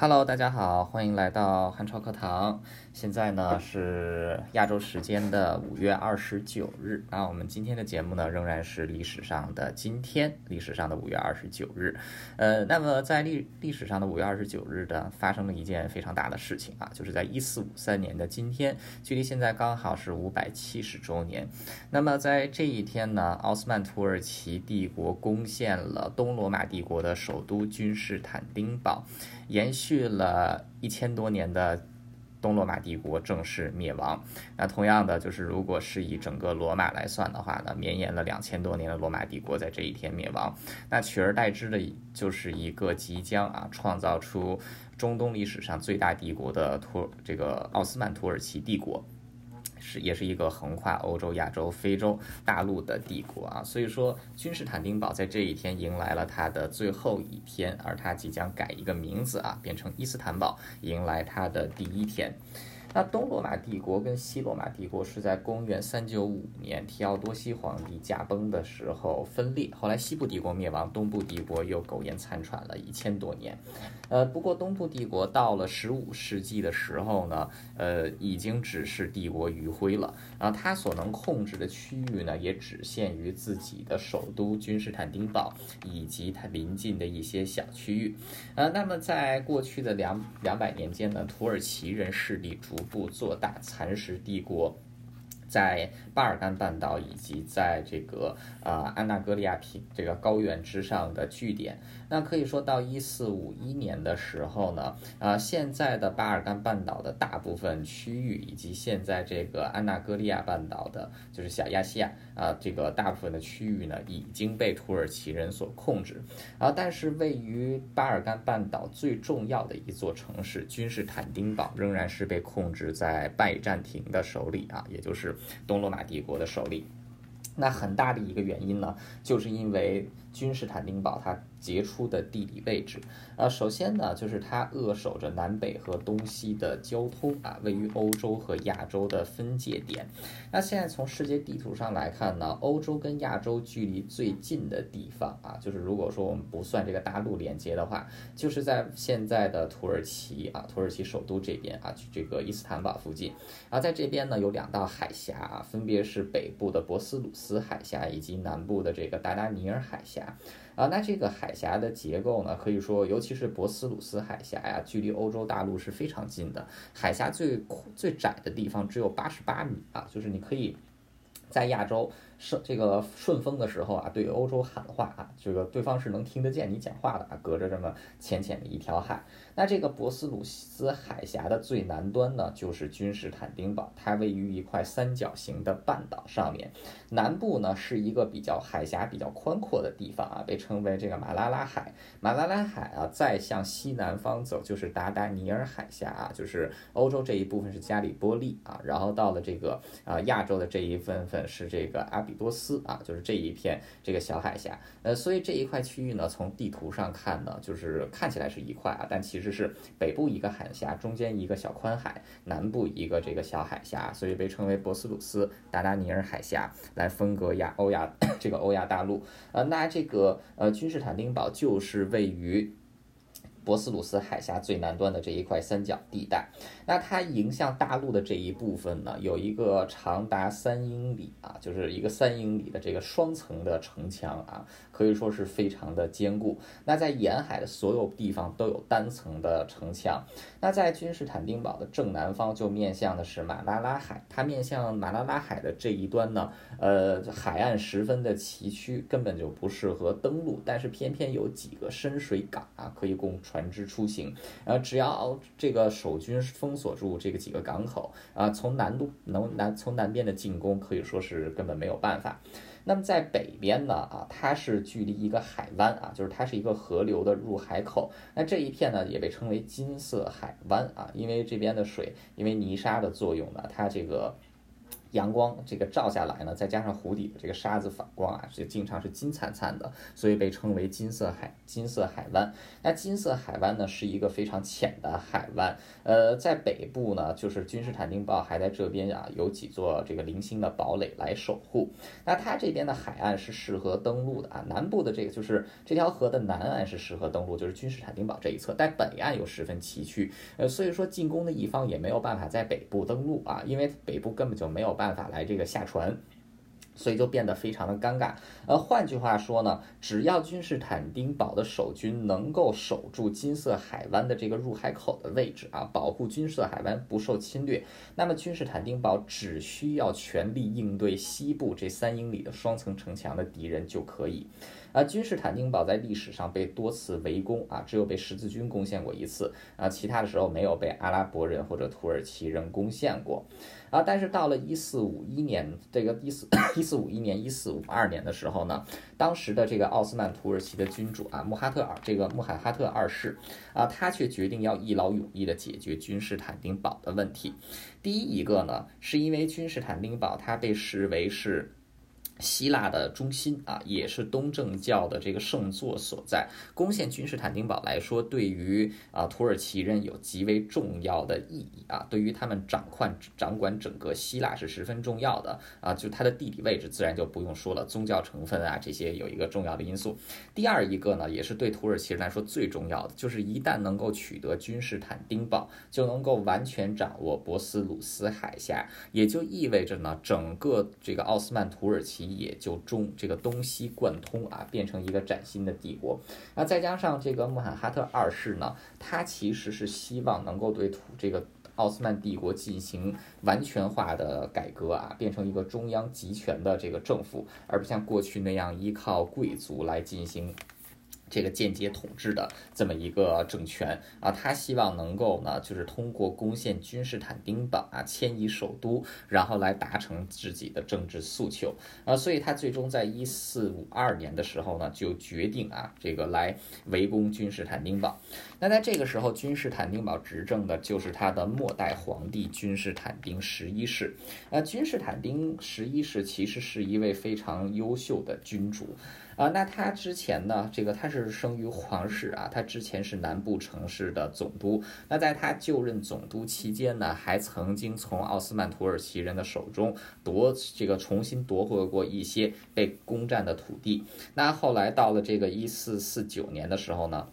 Hello，大家好，欢迎来到汉朝课堂。现在呢是亚洲时间的五月二十九日。那我们今天的节目呢，仍然是历史上的今天，历史上的五月二十九日。呃，那么在历历史上的五月二十九日的发生了一件非常大的事情啊，就是在一四五三年的今天，距离现在刚好是五百七十周年。那么在这一天呢，奥斯曼土耳其帝国攻陷了东罗马帝国的首都君士坦丁堡。延续了一千多年的东罗马帝国正式灭亡。那同样的，就是如果是以整个罗马来算的话呢，绵延了两千多年的罗马帝国在这一天灭亡。那取而代之的就是一个即将啊创造出中东历史上最大帝国的土这个奥斯曼土耳其帝国。是，也是一个横跨欧洲、亚洲、非洲大陆的帝国啊，所以说君士坦丁堡在这一天迎来了它的最后一天，而它即将改一个名字啊，变成伊斯坦堡，迎来它的第一天。那东罗马帝国跟西罗马帝国是在公元三九五年提奥多西皇帝驾崩的时候分裂，后来西部帝国灭亡，东部帝国又苟延残喘了一千多年。呃，不过东部帝国到了十五世纪的时候呢，呃，已经只是帝国余晖了。然后它所能控制的区域呢，也只限于自己的首都君士坦丁堡以及它邻近的一些小区域。呃，那么在过去的两两百年间呢，土耳其人势力逐步做大，蚕食帝国。在巴尔干半岛以及在这个呃安纳戈利亚平这个高原之上的据点，那可以说到一四五一年的时候呢，啊现在的巴尔干半岛的大部分区域以及现在这个安纳戈利亚半岛的，就是小亚细亚啊这个大部分的区域呢，已经被土耳其人所控制，啊但是位于巴尔干半岛最重要的一座城市君士坦丁堡仍然是被控制在拜占庭的手里啊，也就是。东罗马帝国的手里，那很大的一个原因呢，就是因为君士坦丁堡它。杰出的地理位置，啊，首先呢，就是它扼守着南北和东西的交通啊，位于欧洲和亚洲的分界点。那现在从世界地图上来看呢，欧洲跟亚洲距离最近的地方啊，就是如果说我们不算这个大陆连接的话，就是在现在的土耳其啊，土耳其首都这边啊，这个伊斯坦堡附近。啊，在这边呢有两道海峡啊，分别是北部的博斯鲁斯海峡以及南部的这个达达尼尔海峡。啊，那这个海峡的结构呢，可以说，尤其是博斯鲁斯海峡呀，距离欧洲大陆是非常近的。海峡最最窄的地方只有八十八米啊，就是你可以在亚洲。是这个顺风的时候啊，对欧洲喊话啊，这个对方是能听得见你讲话的啊，隔着这么浅浅的一条海。那这个博斯鲁斯海峡的最南端呢，就是君士坦丁堡，它位于一块三角形的半岛上面，南部呢是一个比较海峡比较宽阔的地方啊，被称为这个马拉拉海。马拉拉海啊，再向西南方走就是达达尼尔海峡啊，就是欧洲这一部分是加里波利啊，然后到了这个啊亚洲的这一部分是这个阿。比多斯啊，就是这一片这个小海峡，呃，所以这一块区域呢，从地图上看呢，就是看起来是一块啊，但其实是北部一个海峡，中间一个小宽海，南部一个这个小海峡，所以被称为博斯鲁斯达达尼尔海峡，来分隔亚欧亚 这个欧亚大陆。呃，那这个呃君士坦丁堡就是位于。博斯鲁斯海峡最南端的这一块三角地带，那它迎向大陆的这一部分呢，有一个长达三英里啊，就是一个三英里的这个双层的城墙啊，可以说是非常的坚固。那在沿海的所有地方都有单层的城墙。那在君士坦丁堡的正南方就面向的是马拉拉海，它面向马拉拉海的这一端呢，呃，海岸十分的崎岖，根本就不适合登陆，但是偏偏有几个深水港啊，可以供。船只出行，呃，只要这个守军封锁住这个几个港口啊，从南都能南从南边的进攻可以说是根本没有办法。那么在北边呢啊，它是距离一个海湾啊，就是它是一个河流的入海口。那这一片呢也被称为金色海湾啊，因为这边的水因为泥沙的作用呢，它这个。阳光这个照下来呢，再加上湖底的这个沙子反光啊，就经常是金灿灿的，所以被称为金色海金色海湾。那金色海湾呢，是一个非常浅的海湾。呃，在北部呢，就是君士坦丁堡还在这边啊，有几座这个零星的堡垒来守护。那它这边的海岸是适合登陆的啊，南部的这个就是这条河的南岸是适合登陆，就是君士坦丁堡这一侧，但北岸又十分崎岖。呃，所以说进攻的一方也没有办法在北部登陆啊，因为北部根本就没有。办法来这个下船，所以就变得非常的尴尬。呃，换句话说呢，只要君士坦丁堡的守军能够守住金色海湾的这个入海口的位置啊，保护金色海湾不受侵略，那么君士坦丁堡只需要全力应对西部这三英里的双层城墙的敌人就可以。啊，君士坦丁堡在历史上被多次围攻啊，只有被十字军攻陷过一次啊，其他的时候没有被阿拉伯人或者土耳其人攻陷过啊。但是到了一四五一年，这个一四一四五一年、一四五二年的时候呢，当时的这个奥斯曼土耳其的君主啊，穆哈特尔这个穆罕哈特二世啊，他却决定要一劳永逸的解决君士坦丁堡的问题。第一一个呢，是因为君士坦丁堡它被视为是。希腊的中心啊，也是东正教的这个圣座所在。攻陷君士坦丁堡来说，对于啊土耳其人有极为重要的意义啊，对于他们掌控掌管整个希腊是十分重要的啊。就它的地理位置，自然就不用说了，宗教成分啊这些有一个重要的因素。第二一个呢，也是对土耳其人来说最重要的，就是一旦能够取得君士坦丁堡，就能够完全掌握博斯鲁斯海峡，也就意味着呢，整个这个奥斯曼土耳其。也就中这个东西贯通啊，变成一个崭新的帝国。那再加上这个穆罕哈特二世呢，他其实是希望能够对土这个奥斯曼帝国进行完全化的改革啊，变成一个中央集权的这个政府，而不像过去那样依靠贵族来进行。这个间接统治的这么一个政权啊，他希望能够呢，就是通过攻陷君士坦丁堡啊，迁移首都，然后来达成自己的政治诉求啊，所以他最终在一四五二年的时候呢，就决定啊，这个来围攻君士坦丁堡。那在这个时候，君士坦丁堡执政的就是他的末代皇帝君士坦丁十一世。啊，君士坦丁十一世其实是一位非常优秀的君主。啊，那他之前呢？这个他是生于皇室啊，他之前是南部城市的总督。那在他就任总督期间呢，还曾经从奥斯曼土耳其人的手中夺这个重新夺回过一些被攻占的土地。那后来到了这个一四四九年的时候呢？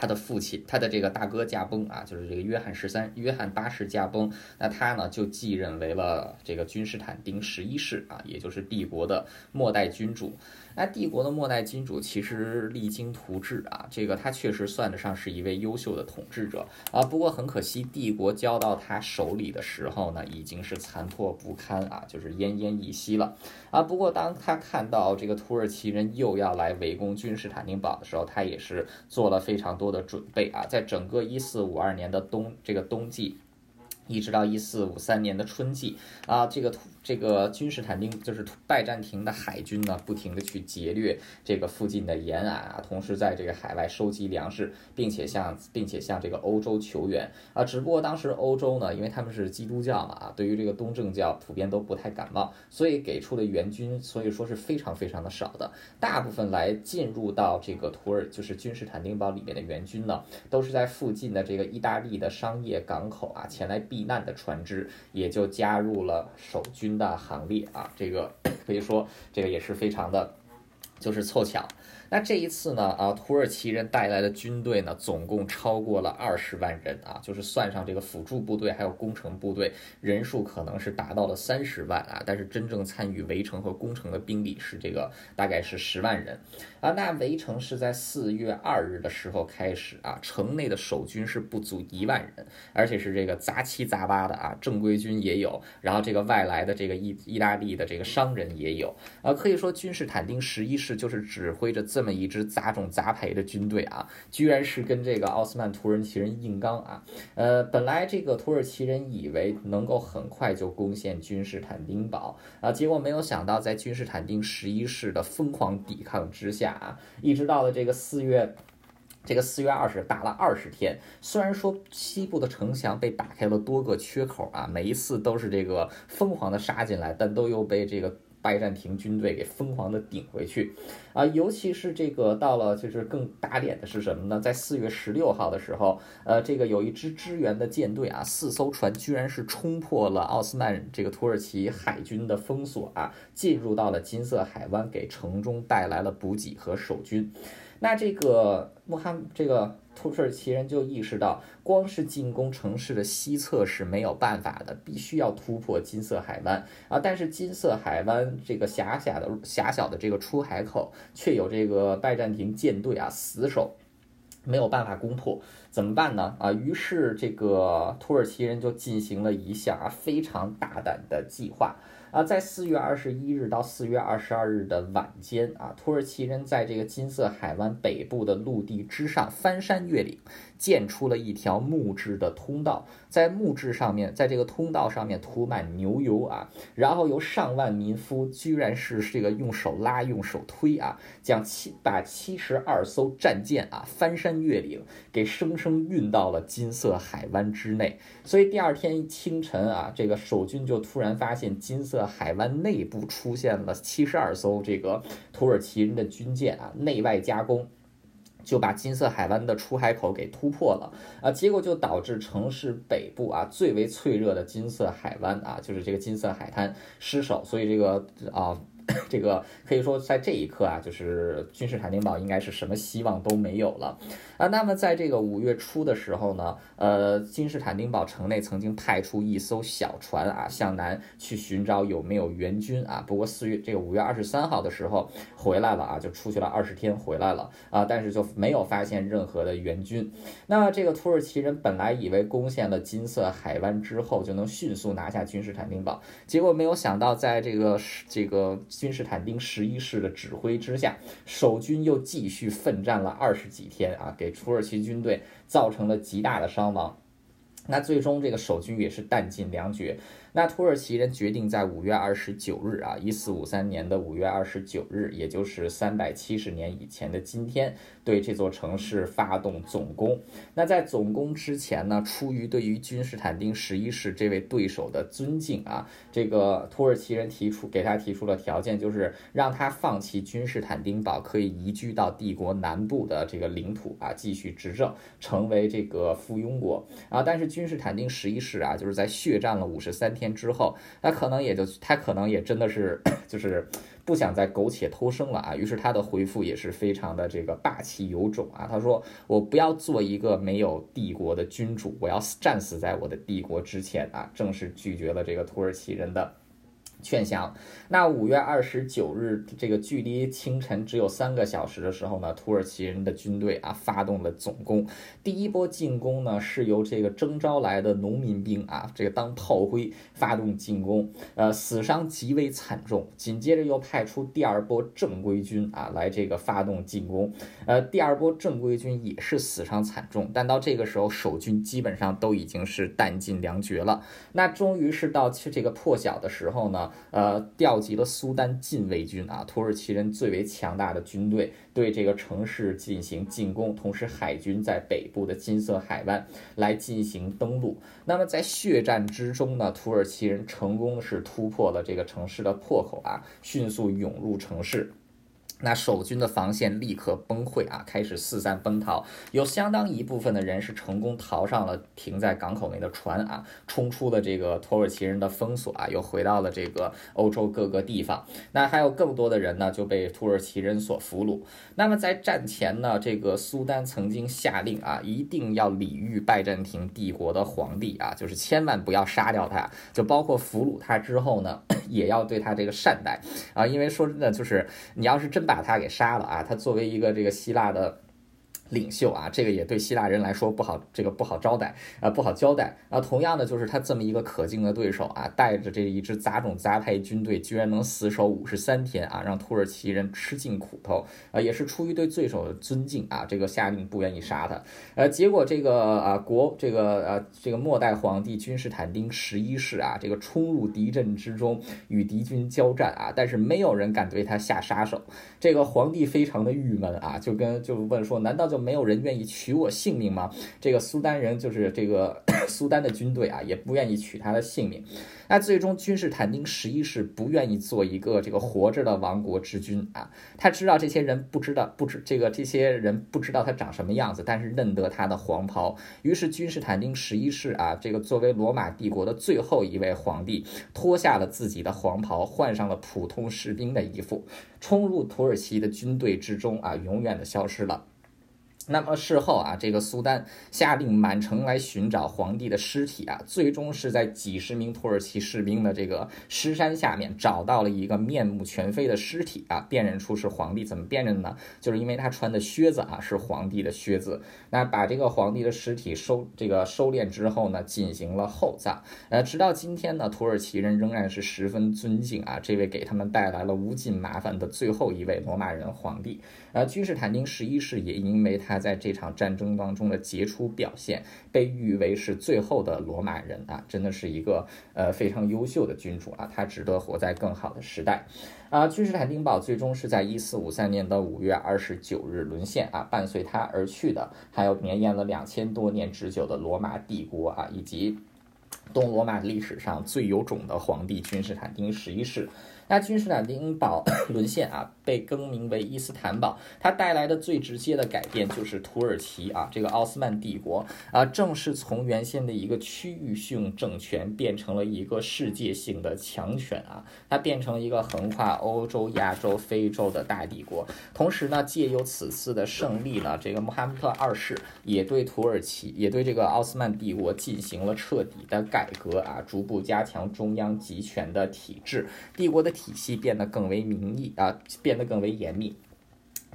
他的父亲，他的这个大哥驾崩啊，就是这个约翰十三、约翰八世驾崩，那他呢就继任为了这个君士坦丁十一世啊，也就是帝国的末代君主。那帝国的末代君主其实励精图治啊，这个他确实算得上是一位优秀的统治者啊。不过很可惜，帝国交到他手里的时候呢，已经是残破不堪啊，就是奄奄一息了啊。不过当他看到这个土耳其人又要来围攻君士坦丁堡的时候，他也是做了非常多。的准备啊，在整个一四五二年的冬这个冬季，一直到一四五三年的春季啊，这个土。这个君士坦丁就是拜占庭的海军呢，不停的去劫掠这个附近的沿岸啊，同时在这个海外收集粮食，并且向并且向这个欧洲求援啊。只不过当时欧洲呢，因为他们是基督教嘛啊，对于这个东正教普遍都不太感冒，所以给出的援军所以说是非常非常的少的。大部分来进入到这个土耳就是君士坦丁堡里面的援军呢，都是在附近的这个意大利的商业港口啊前来避避难的船只，也就加入了守军。的行列啊，这个可以说这个也是非常的，就是凑巧。那这一次呢，啊，土耳其人带来的军队呢，总共超过了二十万人啊，就是算上这个辅助部队还有工程部队，人数可能是达到了三十万啊。但是真正参与围城和攻城的兵力是这个大概是十万人啊。那围城是在四月二日的时候开始啊，城内的守军是不足一万人，而且是这个杂七杂八的啊，正规军也有，然后这个外来的这个意意大利的这个商人也有啊。可以说君士坦丁十一世世就是指挥着。这么一支杂种杂牌的军队啊，居然是跟这个奥斯曼土耳其人硬刚啊！呃，本来这个土耳其人以为能够很快就攻陷君士坦丁堡啊，结果没有想到，在君士坦丁十一世的疯狂抵抗之下啊，一直到了这个四月。这个四月二十打了二十天，虽然说西部的城墙被打开了多个缺口啊，每一次都是这个疯狂的杀进来，但都又被这个。拜占庭军队给疯狂的顶回去，啊，尤其是这个到了就是更打脸的是什么呢？在四月十六号的时候，呃，这个有一支支援的舰队啊，四艘船居然是冲破了奥斯曼这个土耳其海军的封锁啊，进入到了金色海湾，给城中带来了补给和守军。那这个穆罕这个。土耳其人就意识到，光是进攻城市的西侧是没有办法的，必须要突破金色海湾啊！但是金色海湾这个狭小的狭小的这个出海口，却有这个拜占庭舰队啊死守，没有办法攻破，怎么办呢？啊，于是这个土耳其人就进行了一项啊非常大胆的计划。啊，在四月二十一日到四月二十二日的晚间啊，土耳其人在这个金色海湾北部的陆地之上翻山越岭。建出了一条木质的通道，在木质上面，在这个通道上面涂满牛油啊，然后由上万民夫居然是这个用手拉、用手推啊，将七把七十二艘战舰啊翻山越岭，给生生运到了金色海湾之内。所以第二天清晨啊，这个守军就突然发现金色海湾内部出现了七十二艘这个土耳其人的军舰啊，内外夹攻。就把金色海湾的出海口给突破了啊，结果就导致城市北部啊最为脆弱的金色海湾啊，就是这个金色海滩失守，所以这个啊。这个可以说，在这一刻啊，就是君士坦丁堡应该是什么希望都没有了啊。那么，在这个五月初的时候呢，呃，君士坦丁堡城内曾经派出一艘小船啊，向南去寻找有没有援军啊。不过四月这个五月二十三号的时候回来了啊，就出去了二十天回来了啊，但是就没有发现任何的援军。那这个土耳其人本来以为攻陷了金色海湾之后就能迅速拿下君士坦丁堡，结果没有想到，在这个这个。君士坦丁十一世的指挥之下，守军又继续奋战了二十几天啊，给土耳其军队造成了极大的伤亡。那最终这个守军也是弹尽粮绝。那土耳其人决定在五月二十九日啊，一四五三年的五月二十九日，也就是三百七十年以前的今天，对这座城市发动总攻。那在总攻之前呢，出于对于君士坦丁十一世这位对手的尊敬啊，这个土耳其人提出给他提出了条件，就是让他放弃君士坦丁堡，可以移居到帝国南部的这个领土啊，继续执政，成为这个附庸国啊。但是君士坦丁十一世啊，就是在血战了五十三天。之后，他可能也就他可能也真的是 就是不想再苟且偷生了啊。于是他的回复也是非常的这个霸气有种啊。他说：“我不要做一个没有帝国的君主，我要战死在我的帝国之前啊。”正式拒绝了这个土耳其人的。劝降。那五月二十九日，这个距离清晨只有三个小时的时候呢，土耳其人的军队啊发动了总攻。第一波进攻呢，是由这个征召来的农民兵啊，这个当炮灰发动进攻，呃，死伤极为惨重。紧接着又派出第二波正规军啊来这个发动进攻，呃，第二波正规军也是死伤惨重。但到这个时候，守军基本上都已经是弹尽粮绝了。那终于是到这个破晓的时候呢。呃，调集了苏丹禁卫军啊，土耳其人最为强大的军队，对这个城市进行进攻。同时，海军在北部的金色海湾来进行登陆。那么，在血战之中呢，土耳其人成功是突破了这个城市的破口啊，迅速涌入城市。那守军的防线立刻崩溃啊，开始四散奔逃。有相当一部分的人是成功逃上了停在港口内的船啊，冲出了这个土耳其人的封锁啊，又回到了这个欧洲各个地方。那还有更多的人呢，就被土耳其人所俘虏。那么在战前呢，这个苏丹曾经下令啊，一定要礼遇拜占庭帝国的皇帝啊，就是千万不要杀掉他，就包括俘虏他之后呢，也要对他这个善待啊，因为说真的，就是你要是真。把他给杀了啊！他作为一个这个希腊的。领袖啊，这个也对希腊人来说不好，这个不好招待啊，不好交代啊。同样的，就是他这么一个可敬的对手啊，带着这一支杂种杂牌军队，居然能死守五十三天啊，让土耳其人吃尽苦头啊，也是出于对对手的尊敬啊，这个下令不愿意杀他。呃，结果这个啊国这个呃这个末代皇帝君士坦丁十一世啊，这个冲入敌阵之中与敌军交战啊，但是没有人敢对他下杀手。这个皇帝非常的郁闷啊，就跟就问说，难道就没有人愿意取我性命吗？这个苏丹人就是这个 苏丹的军队啊，也不愿意取他的性命。那最终，君士坦丁十一世不愿意做一个这个活着的亡国之君啊，他知道这些人不知道不知这个这些人不知道他长什么样子，但是认得他的黄袍。于是君士坦丁十一世啊，这个作为罗马帝国的最后一位皇帝，脱下了自己的黄袍，换上了普通士兵的衣服，冲入土耳其的军队之中啊，永远的消失了。那么事后啊，这个苏丹下令满城来寻找皇帝的尸体啊，最终是在几十名土耳其士兵的这个尸山下面找到了一个面目全非的尸体啊，辨认出是皇帝。怎么辨认呢？就是因为他穿的靴子啊是皇帝的靴子。那把这个皇帝的尸体收这个收敛之后呢，进行了厚葬。呃，直到今天呢，土耳其人仍然是十分尊敬啊这位给他们带来了无尽麻烦的最后一位罗马人皇帝。而君士坦丁十一世也因为他在这场战争当中的杰出表现，被誉为是最后的罗马人啊，真的是一个呃非常优秀的君主啊，他值得活在更好的时代。啊，君士坦丁堡最终是在一四五三年的五月二十九日沦陷啊，伴随他而去的还有绵延了两千多年之久的罗马帝国啊，以及东罗马历史上最有种的皇帝君士坦丁十一世。那君士坦丁堡 沦陷啊，被更名为伊斯坦堡，它带来的最直接的改变就是土耳其啊，这个奥斯曼帝国啊，正是从原先的一个区域性政权变成了一个世界性的强权啊，它变成一个横跨欧洲、亚洲、非洲的大帝国。同时呢，借由此次的胜利呢，这个穆罕默德二世也对土耳其，也对这个奥斯曼帝国进行了彻底的改革啊，逐步加强中央集权的体制，帝国的。体系变得更为明义啊，变得更为严密。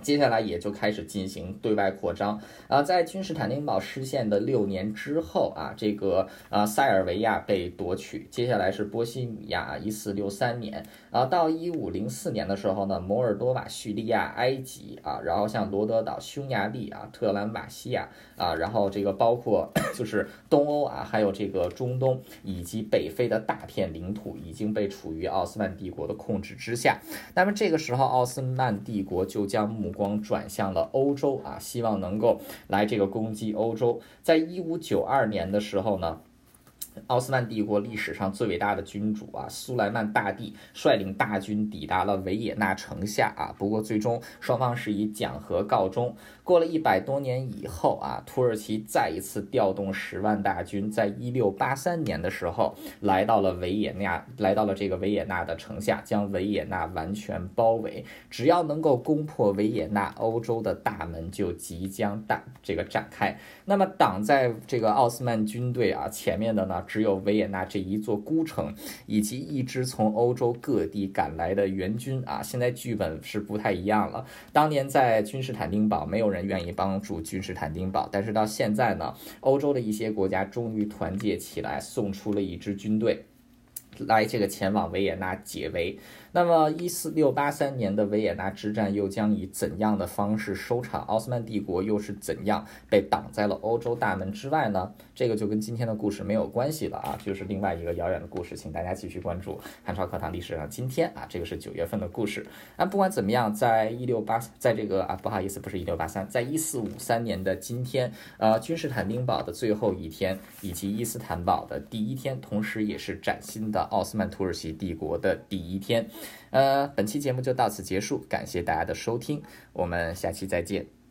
接下来也就开始进行对外扩张啊，在君士坦丁堡失陷的六年之后啊，这个啊塞尔维亚被夺取，接下来是波西米亚，一四六三年啊，到一五零四年的时候呢，摩尔多瓦、叙利亚、埃及啊，然后像罗德岛、匈牙利啊、特兰马西亚啊，然后这个包括就是东欧啊，还有这个中东以及北非的大片领土已经被处于奥斯曼帝国的控制之下。那么这个时候，奥斯曼帝国就将目光转向了欧洲啊，希望能够来这个攻击欧洲。在一五九二年的时候呢。奥斯曼帝国历史上最伟大的君主啊，苏莱曼大帝率领大军抵达了维也纳城下啊。不过最终双方是以讲和告终。过了一百多年以后啊，土耳其再一次调动十万大军，在一六八三年的时候来到了维也纳，来到了这个维也纳的城下，将维也纳完全包围。只要能够攻破维也纳，欧洲的大门就即将大这个展开。那么挡在这个奥斯曼军队啊前面的呢？只有维也纳这一座孤城，以及一支从欧洲各地赶来的援军啊！现在剧本是不太一样了。当年在君士坦丁堡，没有人愿意帮助君士坦丁堡，但是到现在呢，欧洲的一些国家终于团结起来，送出了一支军队，来这个前往维也纳解围。那么，一四六八三年的维也纳之战又将以怎样的方式收场？奥斯曼帝国又是怎样被挡在了欧洲大门之外呢？这个就跟今天的故事没有关系了啊，就是另外一个遥远的故事，请大家继续关注汉朝课堂历史上今天啊，这个是九月份的故事。那不管怎么样，在一六八，在这个啊，不好意思，不是一六八三，在一四五三年的今天，呃，君士坦丁堡的最后一天，以及伊斯坦堡的第一天，同时也是崭新的奥斯曼土耳其帝国的第一天。呃，本期节目就到此结束，感谢大家的收听，我们下期再见。